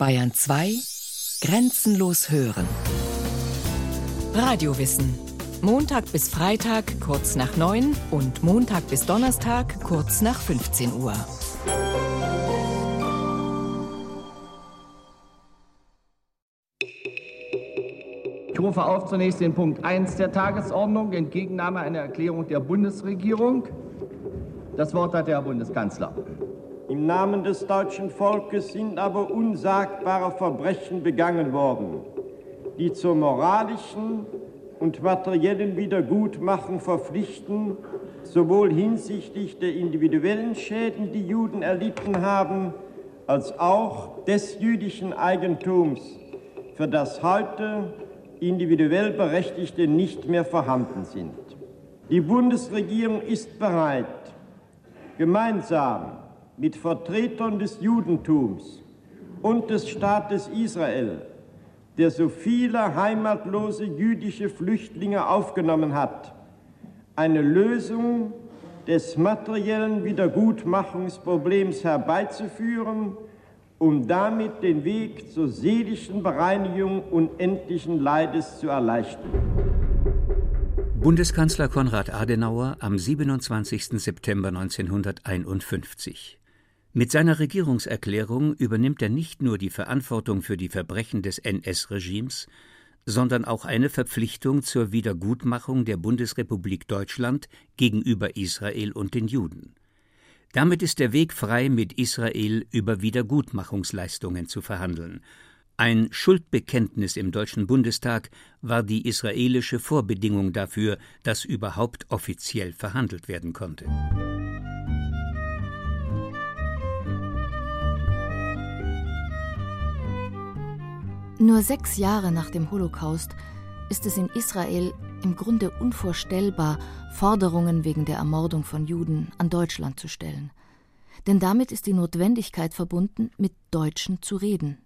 Bayern 2 Grenzenlos hören. Radiowissen. Montag bis Freitag kurz nach 9 und Montag bis Donnerstag kurz nach 15 Uhr. Ich rufe auf zunächst den Punkt 1 der Tagesordnung, Entgegennahme einer Erklärung der Bundesregierung. Das Wort hat der Herr Bundeskanzler. Im Namen des deutschen Volkes sind aber unsagbare Verbrechen begangen worden, die zur moralischen und materiellen Wiedergutmachung verpflichten, sowohl hinsichtlich der individuellen Schäden, die Juden erlitten haben, als auch des jüdischen Eigentums, für das heute individuell Berechtigte nicht mehr vorhanden sind. Die Bundesregierung ist bereit, gemeinsam mit Vertretern des Judentums und des Staates Israel, der so viele heimatlose jüdische Flüchtlinge aufgenommen hat, eine Lösung des materiellen Wiedergutmachungsproblems herbeizuführen, um damit den Weg zur seelischen Bereinigung unendlichen Leides zu erleichtern. Bundeskanzler Konrad Adenauer am 27. September 1951 mit seiner Regierungserklärung übernimmt er nicht nur die Verantwortung für die Verbrechen des NS-Regimes, sondern auch eine Verpflichtung zur Wiedergutmachung der Bundesrepublik Deutschland gegenüber Israel und den Juden. Damit ist der Weg frei, mit Israel über Wiedergutmachungsleistungen zu verhandeln. Ein Schuldbekenntnis im Deutschen Bundestag war die israelische Vorbedingung dafür, dass überhaupt offiziell verhandelt werden konnte. Nur sechs Jahre nach dem Holocaust ist es in Israel im Grunde unvorstellbar, Forderungen wegen der Ermordung von Juden an Deutschland zu stellen. Denn damit ist die Notwendigkeit verbunden, mit Deutschen zu reden.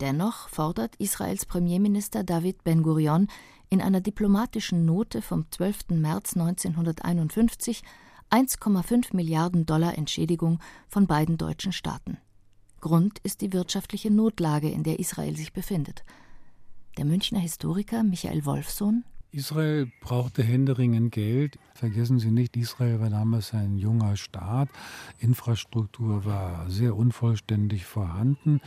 Dennoch fordert Israels Premierminister David Ben-Gurion in einer diplomatischen Note vom 12. März 1951 1,5 Milliarden Dollar Entschädigung von beiden deutschen Staaten. Grund ist die wirtschaftliche Notlage, in der Israel sich befindet. Der Münchner Historiker Michael Wolfsohn Israel brauchte händeringend Geld. Vergessen Sie nicht, Israel war damals ein junger Staat. Infrastruktur war sehr unvollständig vorhanden.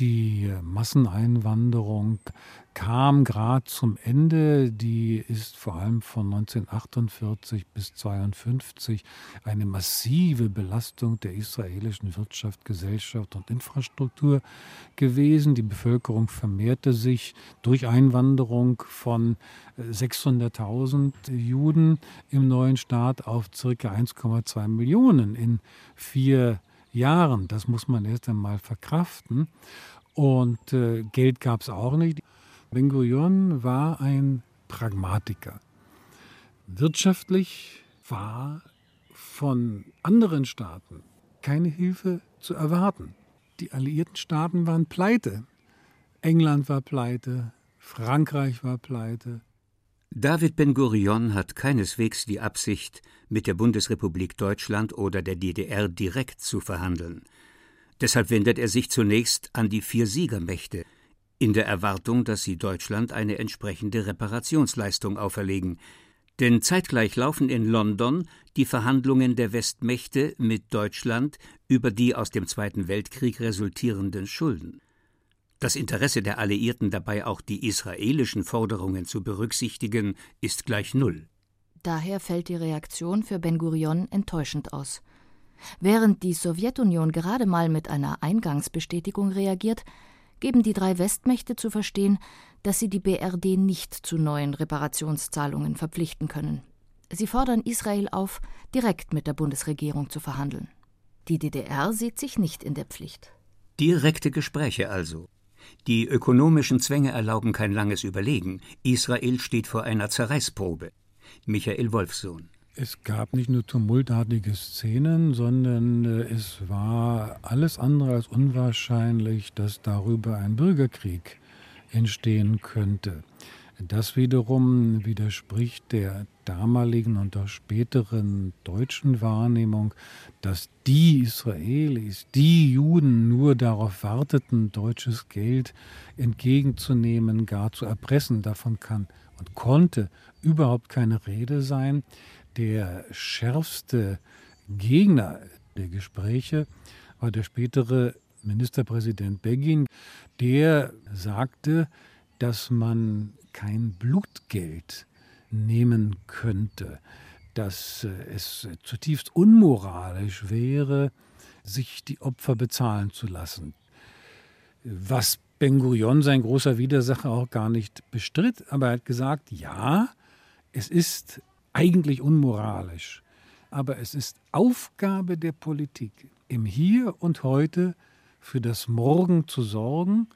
Die Masseneinwanderung kam gerade zum Ende. Die ist vor allem von 1948 bis 1952 eine massive Belastung der israelischen Wirtschaft, Gesellschaft und Infrastruktur gewesen. Die Bevölkerung vermehrte sich durch Einwanderung von 600.000 Juden im neuen Staat auf circa 1,2 Millionen in vier Jahren. Das muss man erst einmal verkraften. Und äh, Geld gab es auch nicht. Ben Gurion war ein Pragmatiker. Wirtschaftlich war von anderen Staaten keine Hilfe zu erwarten. Die alliierten Staaten waren pleite. England war pleite, Frankreich war pleite, David Ben-Gurion hat keineswegs die Absicht, mit der Bundesrepublik Deutschland oder der DDR direkt zu verhandeln. Deshalb wendet er sich zunächst an die vier Siegermächte, in der Erwartung, dass sie Deutschland eine entsprechende Reparationsleistung auferlegen. Denn zeitgleich laufen in London die Verhandlungen der Westmächte mit Deutschland über die aus dem Zweiten Weltkrieg resultierenden Schulden. Das Interesse der Alliierten dabei auch die israelischen Forderungen zu berücksichtigen, ist gleich null. Daher fällt die Reaktion für Ben Gurion enttäuschend aus. Während die Sowjetunion gerade mal mit einer Eingangsbestätigung reagiert, geben die drei Westmächte zu verstehen, dass sie die BRD nicht zu neuen Reparationszahlungen verpflichten können. Sie fordern Israel auf, direkt mit der Bundesregierung zu verhandeln. Die DDR sieht sich nicht in der Pflicht. Direkte Gespräche also. Die ökonomischen Zwänge erlauben kein langes Überlegen. Israel steht vor einer Zerreißprobe. Michael Wolfsohn. Es gab nicht nur tumultartige Szenen, sondern äh, es war alles andere als unwahrscheinlich, dass darüber ein Bürgerkrieg entstehen könnte. Das wiederum widerspricht der damaligen und auch späteren deutschen Wahrnehmung, dass die Israelis, die Juden nur darauf warteten, deutsches Geld entgegenzunehmen, gar zu erpressen. Davon kann und konnte überhaupt keine Rede sein. Der schärfste Gegner der Gespräche war der spätere Ministerpräsident Begin, der sagte, dass man kein Blutgeld nehmen könnte, dass äh, es zutiefst unmoralisch wäre, sich die Opfer bezahlen zu lassen. Was Ben Gurion, sein großer Widersacher, auch gar nicht bestritt, aber er hat gesagt, ja, es ist eigentlich unmoralisch, aber es ist Aufgabe der Politik, im Hier und heute für das Morgen zu sorgen,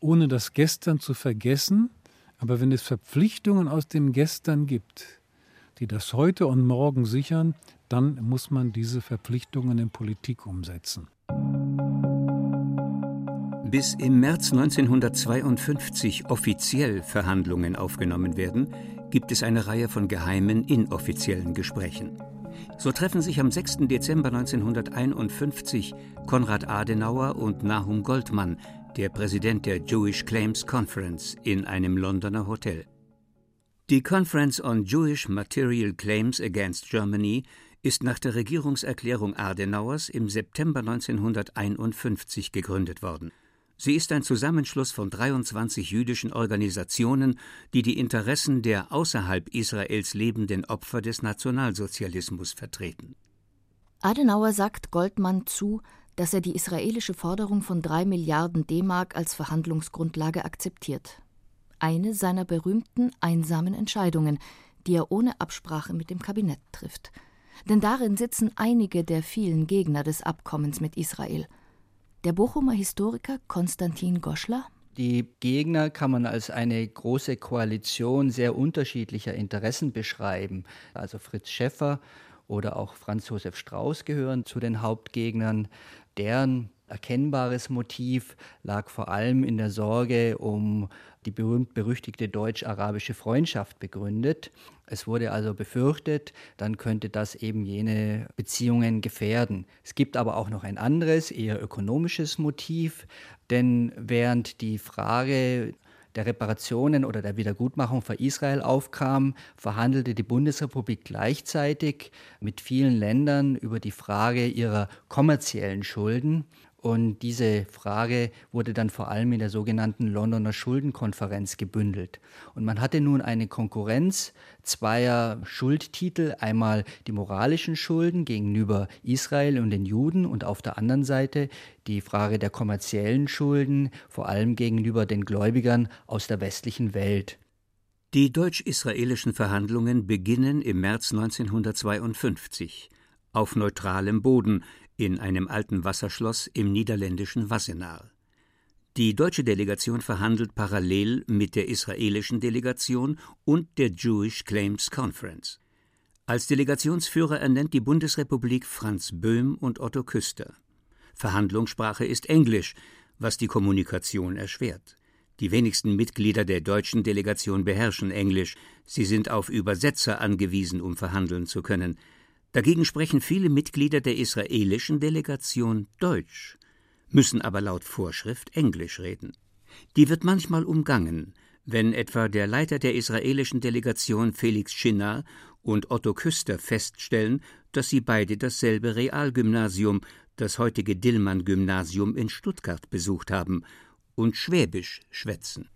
ohne das Gestern zu vergessen aber wenn es Verpflichtungen aus dem Gestern gibt, die das heute und morgen sichern, dann muss man diese Verpflichtungen in Politik umsetzen. Bis im März 1952 offiziell Verhandlungen aufgenommen werden, gibt es eine Reihe von geheimen, inoffiziellen Gesprächen. So treffen sich am 6. Dezember 1951 Konrad Adenauer und Nahum Goldmann, der Präsident der Jewish Claims Conference, in einem Londoner Hotel. Die Conference on Jewish Material Claims Against Germany ist nach der Regierungserklärung Adenauers im September 1951 gegründet worden. Sie ist ein Zusammenschluss von 23 jüdischen Organisationen, die die Interessen der außerhalb Israels lebenden Opfer des Nationalsozialismus vertreten. Adenauer sagt Goldmann zu, dass er die israelische Forderung von drei Milliarden D-Mark als Verhandlungsgrundlage akzeptiert. Eine seiner berühmten einsamen Entscheidungen, die er ohne Absprache mit dem Kabinett trifft. Denn darin sitzen einige der vielen Gegner des Abkommens mit Israel. Der Bochumer Historiker Konstantin Goschler die Gegner kann man als eine große Koalition sehr unterschiedlicher Interessen beschreiben. Also Fritz Schäffer oder auch Franz Josef Strauß gehören zu den Hauptgegnern. Deren erkennbares Motiv lag vor allem in der Sorge um die berühmt-berüchtigte deutsch-arabische Freundschaft begründet. Es wurde also befürchtet, dann könnte das eben jene Beziehungen gefährden. Es gibt aber auch noch ein anderes, eher ökonomisches Motiv, denn während die Frage der Reparationen oder der Wiedergutmachung für Israel aufkam, verhandelte die Bundesrepublik gleichzeitig mit vielen Ländern über die Frage ihrer kommerziellen Schulden. Und diese Frage wurde dann vor allem in der sogenannten Londoner Schuldenkonferenz gebündelt. Und man hatte nun eine Konkurrenz zweier Schuldtitel, einmal die moralischen Schulden gegenüber Israel und den Juden und auf der anderen Seite die Frage der kommerziellen Schulden, vor allem gegenüber den Gläubigern aus der westlichen Welt. Die deutsch-israelischen Verhandlungen beginnen im März 1952 auf neutralem Boden in einem alten Wasserschloss im niederländischen Wassenaar. Die deutsche Delegation verhandelt parallel mit der israelischen Delegation und der Jewish Claims Conference. Als Delegationsführer ernennt die Bundesrepublik Franz Böhm und Otto Küster. Verhandlungssprache ist Englisch, was die Kommunikation erschwert. Die wenigsten Mitglieder der deutschen Delegation beherrschen Englisch, sie sind auf Übersetzer angewiesen, um verhandeln zu können. Dagegen sprechen viele Mitglieder der israelischen Delegation Deutsch, müssen aber laut Vorschrift Englisch reden. Die wird manchmal umgangen, wenn etwa der Leiter der israelischen Delegation Felix Schinner und Otto Küster feststellen, dass sie beide dasselbe Realgymnasium, das heutige Dillmann-Gymnasium in Stuttgart besucht haben und Schwäbisch schwätzen.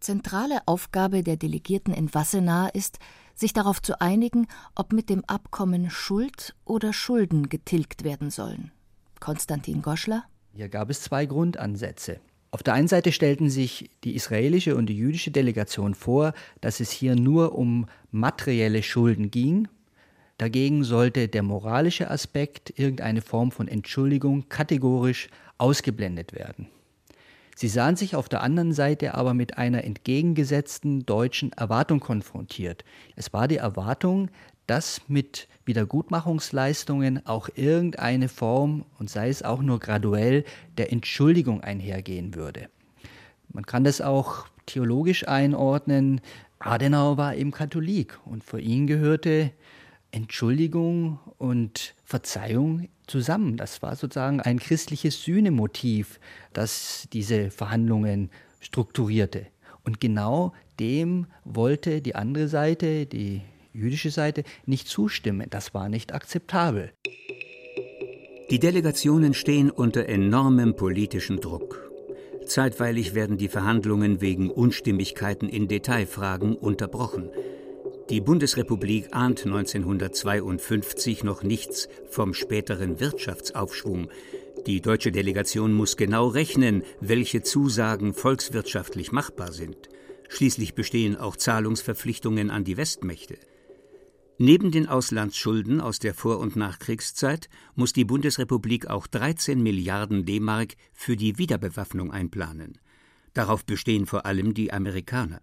Zentrale Aufgabe der Delegierten in Wassenaar ist, sich darauf zu einigen, ob mit dem Abkommen Schuld oder Schulden getilgt werden sollen. Konstantin Goschler. Hier gab es zwei Grundansätze. Auf der einen Seite stellten sich die israelische und die jüdische Delegation vor, dass es hier nur um materielle Schulden ging. Dagegen sollte der moralische Aspekt, irgendeine Form von Entschuldigung, kategorisch ausgeblendet werden. Sie sahen sich auf der anderen Seite aber mit einer entgegengesetzten deutschen Erwartung konfrontiert. Es war die Erwartung, dass mit Wiedergutmachungsleistungen auch irgendeine Form, und sei es auch nur graduell, der Entschuldigung einhergehen würde. Man kann das auch theologisch einordnen. Adenauer war eben Katholik und für ihn gehörte Entschuldigung und Verzeihung zusammen. Das war sozusagen ein christliches Sühnemotiv, das diese Verhandlungen strukturierte. Und genau dem wollte die andere Seite, die jüdische Seite, nicht zustimmen. Das war nicht akzeptabel. Die Delegationen stehen unter enormem politischen Druck. Zeitweilig werden die Verhandlungen wegen Unstimmigkeiten in Detailfragen unterbrochen. Die Bundesrepublik ahnt 1952 noch nichts vom späteren Wirtschaftsaufschwung. Die deutsche Delegation muss genau rechnen, welche Zusagen volkswirtschaftlich machbar sind. Schließlich bestehen auch Zahlungsverpflichtungen an die Westmächte. Neben den Auslandsschulden aus der Vor- und Nachkriegszeit muss die Bundesrepublik auch 13 Milliarden D-Mark für die Wiederbewaffnung einplanen. Darauf bestehen vor allem die Amerikaner.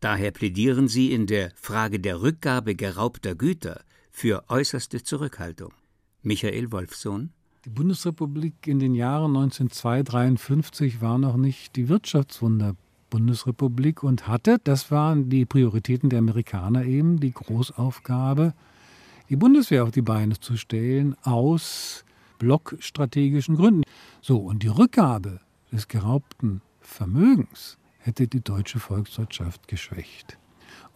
Daher plädieren sie in der Frage der Rückgabe geraubter Güter für äußerste Zurückhaltung. Michael Wolfsohn Die Bundesrepublik in den Jahren 1952 war noch nicht die Wirtschaftswunder Bundesrepublik und hatte, das waren die Prioritäten der Amerikaner eben, die Großaufgabe, die Bundeswehr auf die Beine zu stellen aus blockstrategischen Gründen. So, und die Rückgabe des geraubten Vermögens hätte die deutsche Volkswirtschaft geschwächt.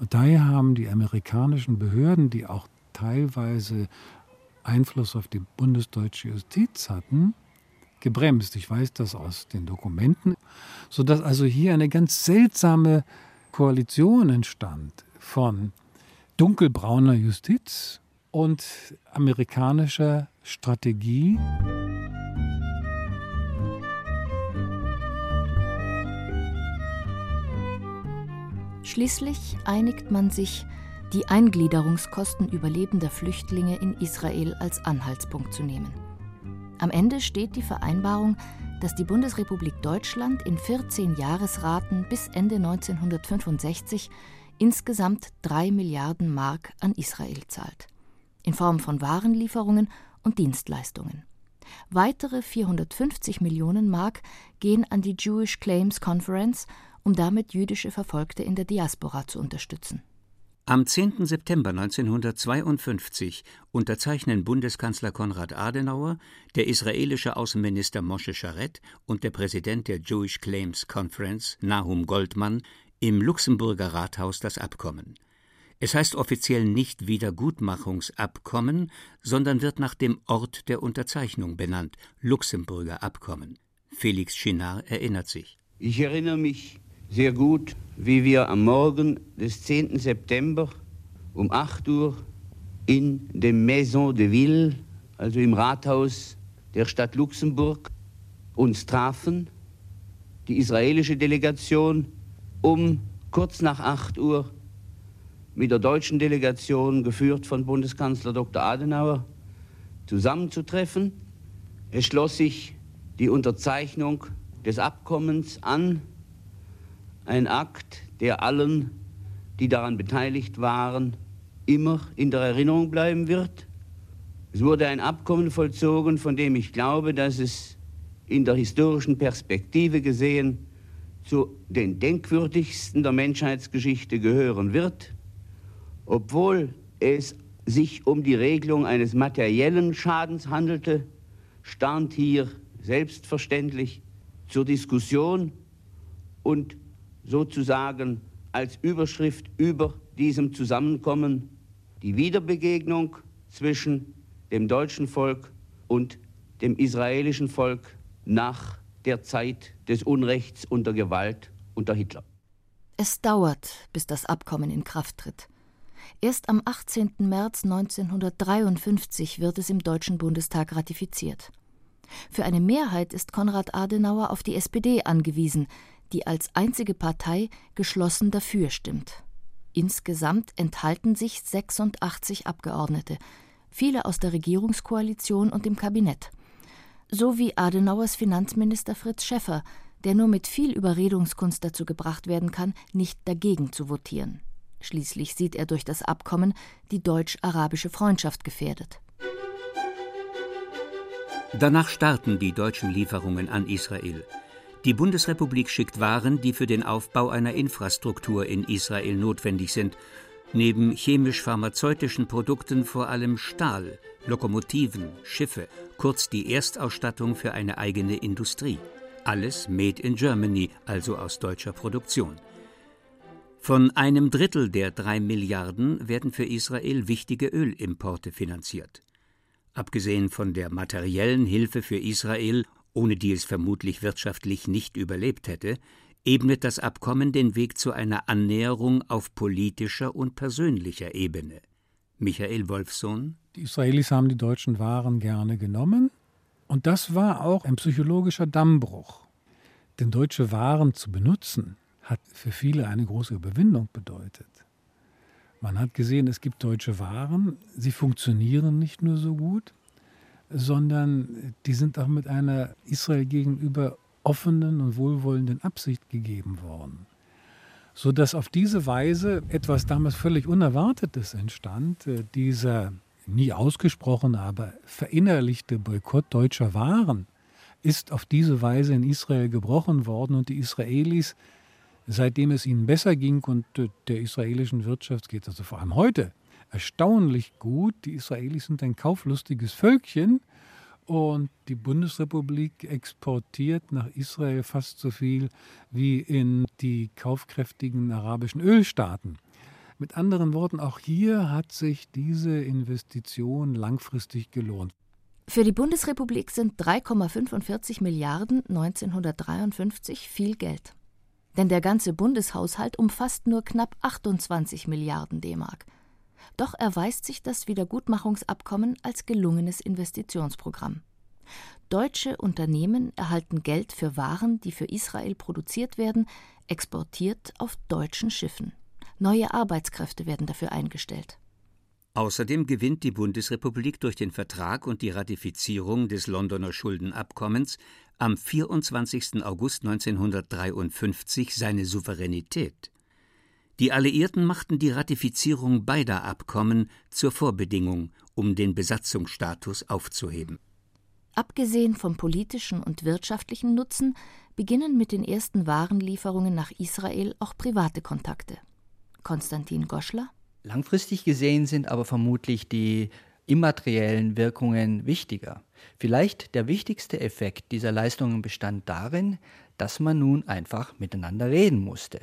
Und daher haben die amerikanischen Behörden, die auch teilweise Einfluss auf die bundesdeutsche Justiz hatten, gebremst. Ich weiß das aus den Dokumenten, sodass also hier eine ganz seltsame Koalition entstand von dunkelbrauner Justiz und amerikanischer Strategie. Schließlich einigt man sich, die Eingliederungskosten überlebender Flüchtlinge in Israel als Anhaltspunkt zu nehmen. Am Ende steht die Vereinbarung, dass die Bundesrepublik Deutschland in 14 Jahresraten bis Ende 1965 insgesamt 3 Milliarden Mark an Israel zahlt. In Form von Warenlieferungen und Dienstleistungen. Weitere 450 Millionen Mark gehen an die Jewish Claims Conference, um damit jüdische Verfolgte in der Diaspora zu unterstützen. Am 10. September 1952 unterzeichnen Bundeskanzler Konrad Adenauer, der israelische Außenminister Moshe Sharet und der Präsident der Jewish Claims Conference, Nahum Goldmann, im Luxemburger Rathaus das Abkommen. Es heißt offiziell nicht Wiedergutmachungsabkommen, sondern wird nach dem Ort der Unterzeichnung benannt, Luxemburger Abkommen. Felix Chinard erinnert sich. Ich erinnere mich sehr gut, wie wir am Morgen des 10. September um 8 Uhr in dem Maison de Ville, also im Rathaus der Stadt Luxemburg, uns trafen, die israelische Delegation, um kurz nach 8 Uhr mit der deutschen Delegation, geführt von Bundeskanzler Dr. Adenauer, zusammenzutreffen. Es schloss sich die Unterzeichnung des Abkommens an ein Akt, der allen, die daran beteiligt waren, immer in der Erinnerung bleiben wird. Es wurde ein Abkommen vollzogen, von dem ich glaube, dass es in der historischen Perspektive gesehen zu den denkwürdigsten der Menschheitsgeschichte gehören wird, obwohl es sich um die Regelung eines materiellen Schadens handelte, stand hier selbstverständlich zur Diskussion und sozusagen als Überschrift über diesem Zusammenkommen die Wiederbegegnung zwischen dem deutschen Volk und dem israelischen Volk nach der Zeit des Unrechts und der Gewalt unter Hitler. Es dauert, bis das Abkommen in Kraft tritt. Erst am 18. März 1953 wird es im Deutschen Bundestag ratifiziert. Für eine Mehrheit ist Konrad Adenauer auf die SPD angewiesen, die als einzige Partei geschlossen dafür stimmt. Insgesamt enthalten sich 86 Abgeordnete, viele aus der Regierungskoalition und dem Kabinett, sowie Adenauers Finanzminister Fritz Schäffer, der nur mit viel Überredungskunst dazu gebracht werden kann, nicht dagegen zu votieren. Schließlich sieht er durch das Abkommen die deutsch-arabische Freundschaft gefährdet. Danach starten die deutschen Lieferungen an Israel. Die Bundesrepublik schickt Waren, die für den Aufbau einer Infrastruktur in Israel notwendig sind, neben chemisch-pharmazeutischen Produkten vor allem Stahl, Lokomotiven, Schiffe, kurz die Erstausstattung für eine eigene Industrie. Alles made in Germany, also aus deutscher Produktion. Von einem Drittel der drei Milliarden werden für Israel wichtige Ölimporte finanziert. Abgesehen von der materiellen Hilfe für Israel ohne die es vermutlich wirtschaftlich nicht überlebt hätte, ebnet das Abkommen den Weg zu einer Annäherung auf politischer und persönlicher Ebene. Michael Wolfsohn Die Israelis haben die deutschen Waren gerne genommen und das war auch ein psychologischer Dammbruch. Denn deutsche Waren zu benutzen, hat für viele eine große Überwindung bedeutet. Man hat gesehen, es gibt deutsche Waren, sie funktionieren nicht nur so gut, sondern die sind auch mit einer Israel gegenüber offenen und wohlwollenden Absicht gegeben worden. Sodass auf diese Weise etwas damals völlig Unerwartetes entstand, äh, dieser nie ausgesprochene, aber verinnerlichte Boykott deutscher Waren ist auf diese Weise in Israel gebrochen worden und die Israelis, seitdem es ihnen besser ging und äh, der israelischen Wirtschaft geht also vor allem heute erstaunlich gut. Die Israelis sind ein kauflustiges Völkchen und die Bundesrepublik exportiert nach Israel fast so viel wie in die kaufkräftigen arabischen Ölstaaten. Mit anderen Worten, auch hier hat sich diese Investition langfristig gelohnt. Für die Bundesrepublik sind 3,45 Milliarden 1953 viel Geld. Denn der ganze Bundeshaushalt umfasst nur knapp 28 Milliarden D-Mark. Doch erweist sich das Wiedergutmachungsabkommen als gelungenes Investitionsprogramm. Deutsche Unternehmen erhalten Geld für Waren, die für Israel produziert werden, exportiert auf deutschen Schiffen. Neue Arbeitskräfte werden dafür eingestellt. Außerdem gewinnt die Bundesrepublik durch den Vertrag und die Ratifizierung des Londoner Schuldenabkommens am 24. August 1953 seine Souveränität. Die Alliierten machten die Ratifizierung beider Abkommen zur Vorbedingung, um den Besatzungsstatus aufzuheben. Abgesehen vom politischen und wirtschaftlichen Nutzen beginnen mit den ersten Warenlieferungen nach Israel auch private Kontakte. Konstantin Goschler Langfristig gesehen sind aber vermutlich die immateriellen Wirkungen wichtiger. Vielleicht der wichtigste Effekt dieser Leistungen bestand darin, dass man nun einfach miteinander reden musste.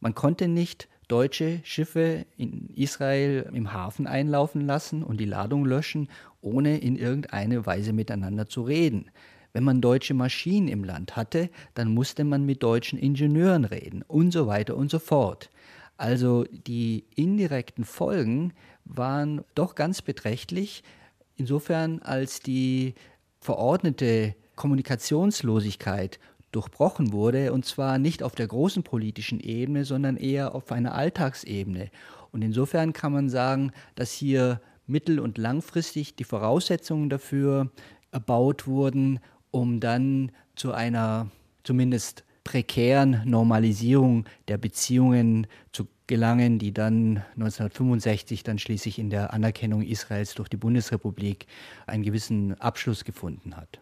Man konnte nicht deutsche Schiffe in Israel im Hafen einlaufen lassen und die Ladung löschen, ohne in irgendeine Weise miteinander zu reden. Wenn man deutsche Maschinen im Land hatte, dann musste man mit deutschen Ingenieuren reden und so weiter und so fort. Also die indirekten Folgen waren doch ganz beträchtlich, insofern als die verordnete Kommunikationslosigkeit durchbrochen wurde, und zwar nicht auf der großen politischen Ebene, sondern eher auf einer Alltagsebene. Und insofern kann man sagen, dass hier mittel- und langfristig die Voraussetzungen dafür erbaut wurden, um dann zu einer zumindest prekären Normalisierung der Beziehungen zu gelangen, die dann 1965 dann schließlich in der Anerkennung Israels durch die Bundesrepublik einen gewissen Abschluss gefunden hat.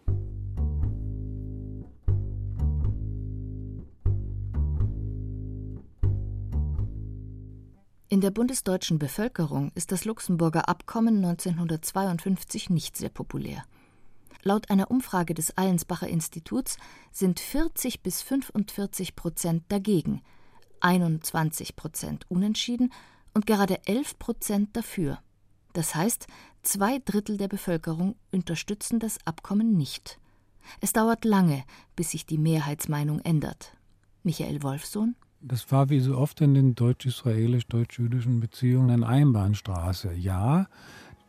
In der bundesdeutschen Bevölkerung ist das Luxemburger Abkommen 1952 nicht sehr populär. Laut einer Umfrage des Allensbacher Instituts sind 40 bis 45 Prozent dagegen, 21 Prozent unentschieden und gerade 11 Prozent dafür. Das heißt, zwei Drittel der Bevölkerung unterstützen das Abkommen nicht. Es dauert lange, bis sich die Mehrheitsmeinung ändert. Michael Wolfsohn das war wie so oft in den deutsch-israelisch-deutsch-jüdischen Beziehungen eine Einbahnstraße. Ja,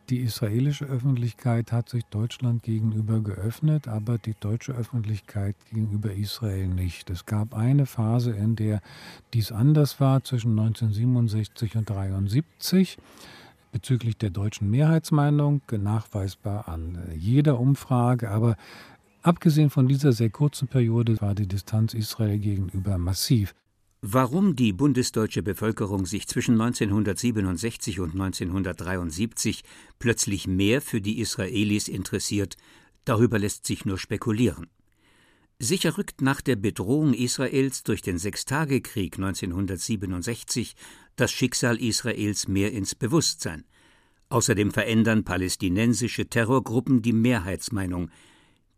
die israelische Öffentlichkeit hat sich Deutschland gegenüber geöffnet, aber die deutsche Öffentlichkeit gegenüber Israel nicht. Es gab eine Phase, in der dies anders war, zwischen 1967 und 1973 bezüglich der deutschen Mehrheitsmeinung, nachweisbar an jeder Umfrage, aber abgesehen von dieser sehr kurzen Periode war die Distanz Israel gegenüber massiv. Warum die bundesdeutsche Bevölkerung sich zwischen 1967 und 1973 plötzlich mehr für die Israelis interessiert, darüber lässt sich nur spekulieren. Sicher rückt nach der Bedrohung Israels durch den Sechstagekrieg 1967 das Schicksal Israels mehr ins Bewusstsein. Außerdem verändern palästinensische Terrorgruppen die Mehrheitsmeinung.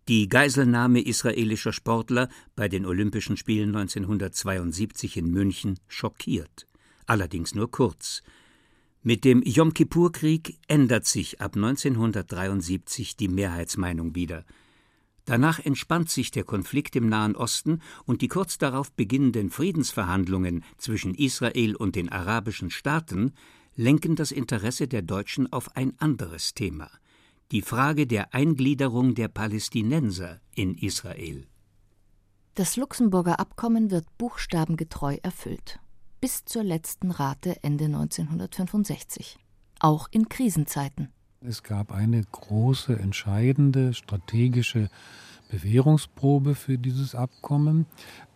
Die Geiselnahme israelischer Sportler bei den Olympischen Spielen 1972 in München schockiert. Allerdings nur kurz. Mit dem Yom Kippur-Krieg ändert sich ab 1973 die Mehrheitsmeinung wieder. Danach entspannt sich der Konflikt im Nahen Osten und die kurz darauf beginnenden Friedensverhandlungen zwischen Israel und den arabischen Staaten lenken das Interesse der Deutschen auf ein anderes Thema die Frage der Eingliederung der Palästinenser in Israel. Das Luxemburger Abkommen wird buchstabengetreu erfüllt. Bis zur letzten Rate Ende 1965. Auch in Krisenzeiten. Es gab eine große, entscheidende strategische Bewährungsprobe für dieses Abkommen.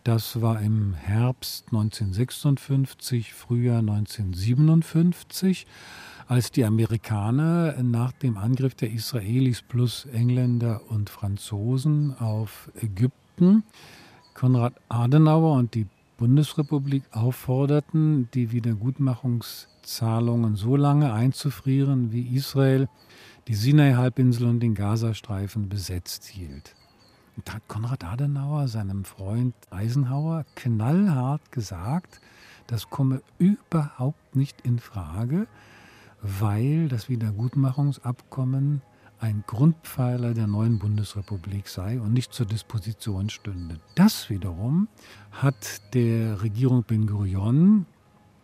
Das war im Herbst 1956, Frühjahr 1957, als die Amerikaner nach dem Angriff der Israelis plus Engländer und Franzosen auf Ägypten Konrad Adenauer und die Bundesrepublik aufforderten, die Wiedergutmachungszahlungen so lange einzufrieren, wie Israel die Sinai-Halbinsel und den Gazastreifen besetzt hielt. Da hat Konrad Adenauer seinem Freund Eisenhower knallhart gesagt, das komme überhaupt nicht in Frage, weil das Wiedergutmachungsabkommen ein Grundpfeiler der neuen Bundesrepublik sei und nicht zur Disposition stünde. Das wiederum hat der Regierung Ben Gurion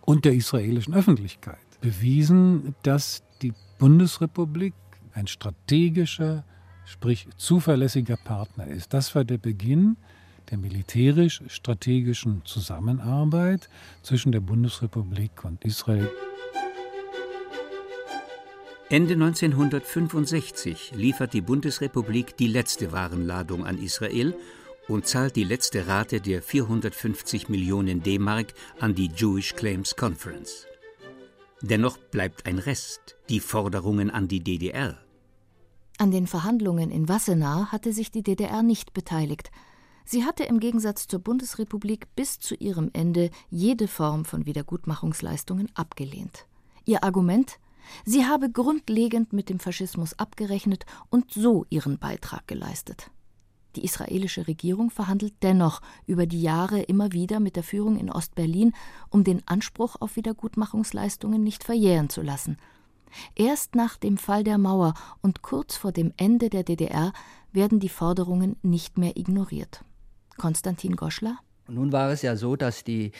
und der israelischen Öffentlichkeit bewiesen, dass die Bundesrepublik ein strategischer sprich zuverlässiger Partner ist. Das war der Beginn der militärisch-strategischen Zusammenarbeit zwischen der Bundesrepublik und Israel. Ende 1965 liefert die Bundesrepublik die letzte Warenladung an Israel und zahlt die letzte Rate der 450 Millionen D-Mark an die Jewish Claims Conference. Dennoch bleibt ein Rest, die Forderungen an die DDR. An den Verhandlungen in Wassenaar hatte sich die DDR nicht beteiligt. Sie hatte im Gegensatz zur Bundesrepublik bis zu ihrem Ende jede Form von Wiedergutmachungsleistungen abgelehnt. Ihr Argument Sie habe grundlegend mit dem Faschismus abgerechnet und so ihren Beitrag geleistet. Die israelische Regierung verhandelt dennoch über die Jahre immer wieder mit der Führung in Ostberlin, um den Anspruch auf Wiedergutmachungsleistungen nicht verjähren zu lassen. Erst nach dem Fall der Mauer und kurz vor dem Ende der DDR werden die Forderungen nicht mehr ignoriert. Konstantin Goschler? Nun war es ja so, dass die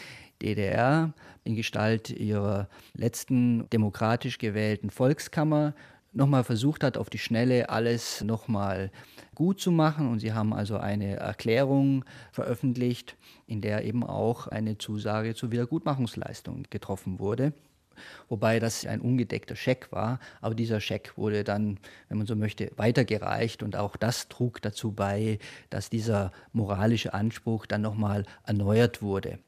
DDR in Gestalt ihrer letzten demokratisch gewählten Volkskammer nochmal versucht hat, auf die Schnelle alles nochmal gut zu machen. Und sie haben also eine Erklärung veröffentlicht, in der eben auch eine Zusage zur Wiedergutmachungsleistung getroffen wurde wobei das ein ungedeckter Scheck war. Aber dieser Scheck wurde dann, wenn man so möchte, weitergereicht und auch das trug dazu bei, dass dieser moralische Anspruch dann nochmal erneuert wurde.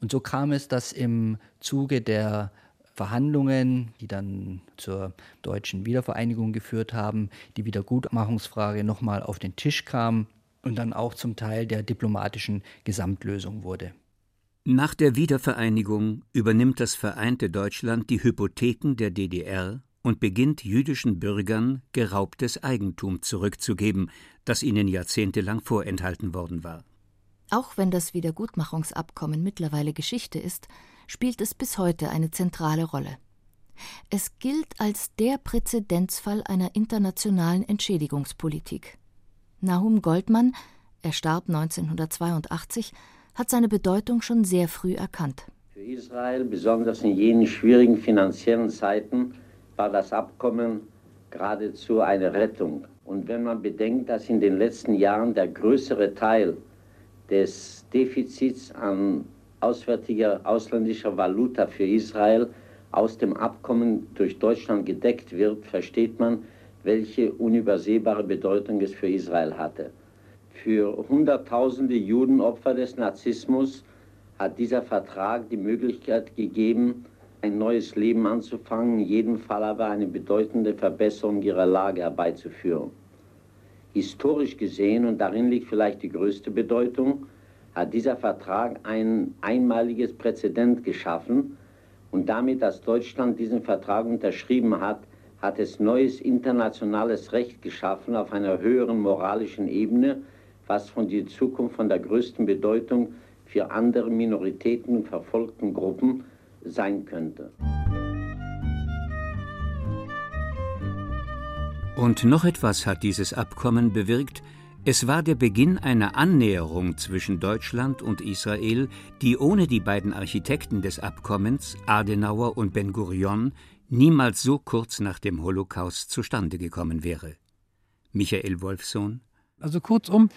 Und so kam es, dass im Zuge der Verhandlungen, die dann zur deutschen Wiedervereinigung geführt haben, die Wiedergutmachungsfrage nochmal auf den Tisch kam und dann auch zum Teil der diplomatischen Gesamtlösung wurde. Nach der Wiedervereinigung übernimmt das vereinte Deutschland die Hypotheken der DDR und beginnt jüdischen Bürgern geraubtes Eigentum zurückzugeben, das ihnen jahrzehntelang vorenthalten worden war. Auch wenn das Wiedergutmachungsabkommen mittlerweile Geschichte ist, spielt es bis heute eine zentrale Rolle. Es gilt als der Präzedenzfall einer internationalen Entschädigungspolitik. Nahum Goldmann, er starb 1982, hat seine Bedeutung schon sehr früh erkannt. Für Israel, besonders in jenen schwierigen finanziellen Zeiten, war das Abkommen geradezu eine Rettung. Und wenn man bedenkt, dass in den letzten Jahren der größere Teil des Defizits an auswärtiger ausländischer Valuta für Israel aus dem Abkommen durch Deutschland gedeckt wird, versteht man, welche unübersehbare Bedeutung es für Israel hatte. Für Hunderttausende Judenopfer des Nazismus hat dieser Vertrag die Möglichkeit gegeben, ein neues Leben anzufangen, in jedem Fall aber eine bedeutende Verbesserung ihrer Lage herbeizuführen. Historisch gesehen, und darin liegt vielleicht die größte Bedeutung, hat dieser Vertrag ein einmaliges Präzedent geschaffen und damit, dass Deutschland diesen Vertrag unterschrieben hat, hat es neues internationales Recht geschaffen auf einer höheren moralischen Ebene, was von der Zukunft von der größten Bedeutung für andere Minoritäten und verfolgten Gruppen sein könnte. Und noch etwas hat dieses Abkommen bewirkt, es war der Beginn einer Annäherung zwischen Deutschland und Israel, die ohne die beiden Architekten des Abkommens, Adenauer und Ben Gurion, niemals so kurz nach dem Holocaust zustande gekommen wäre. Michael Wolfsohn. Also kurzum,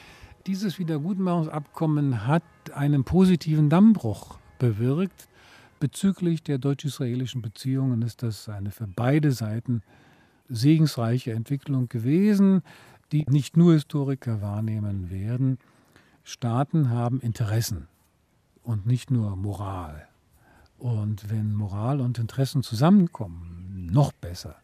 dieses Wiedergutmachungsabkommen hat einen positiven Dammbruch bewirkt. Bezüglich der deutsch-israelischen Beziehungen ist das eine für beide Seiten segensreiche Entwicklung gewesen die nicht nur Historiker wahrnehmen werden. Staaten haben Interessen und nicht nur Moral. Und wenn Moral und Interessen zusammenkommen, noch besser.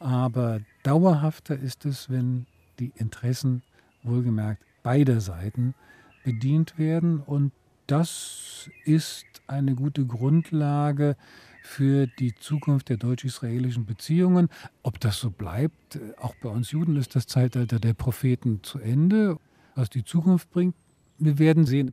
Aber dauerhafter ist es, wenn die Interessen, wohlgemerkt beider Seiten, bedient werden. Und das ist eine gute Grundlage für die Zukunft der deutsch-israelischen Beziehungen. Ob das so bleibt, auch bei uns Juden ist das Zeitalter der Propheten zu Ende. Was die Zukunft bringt, wir werden sehen.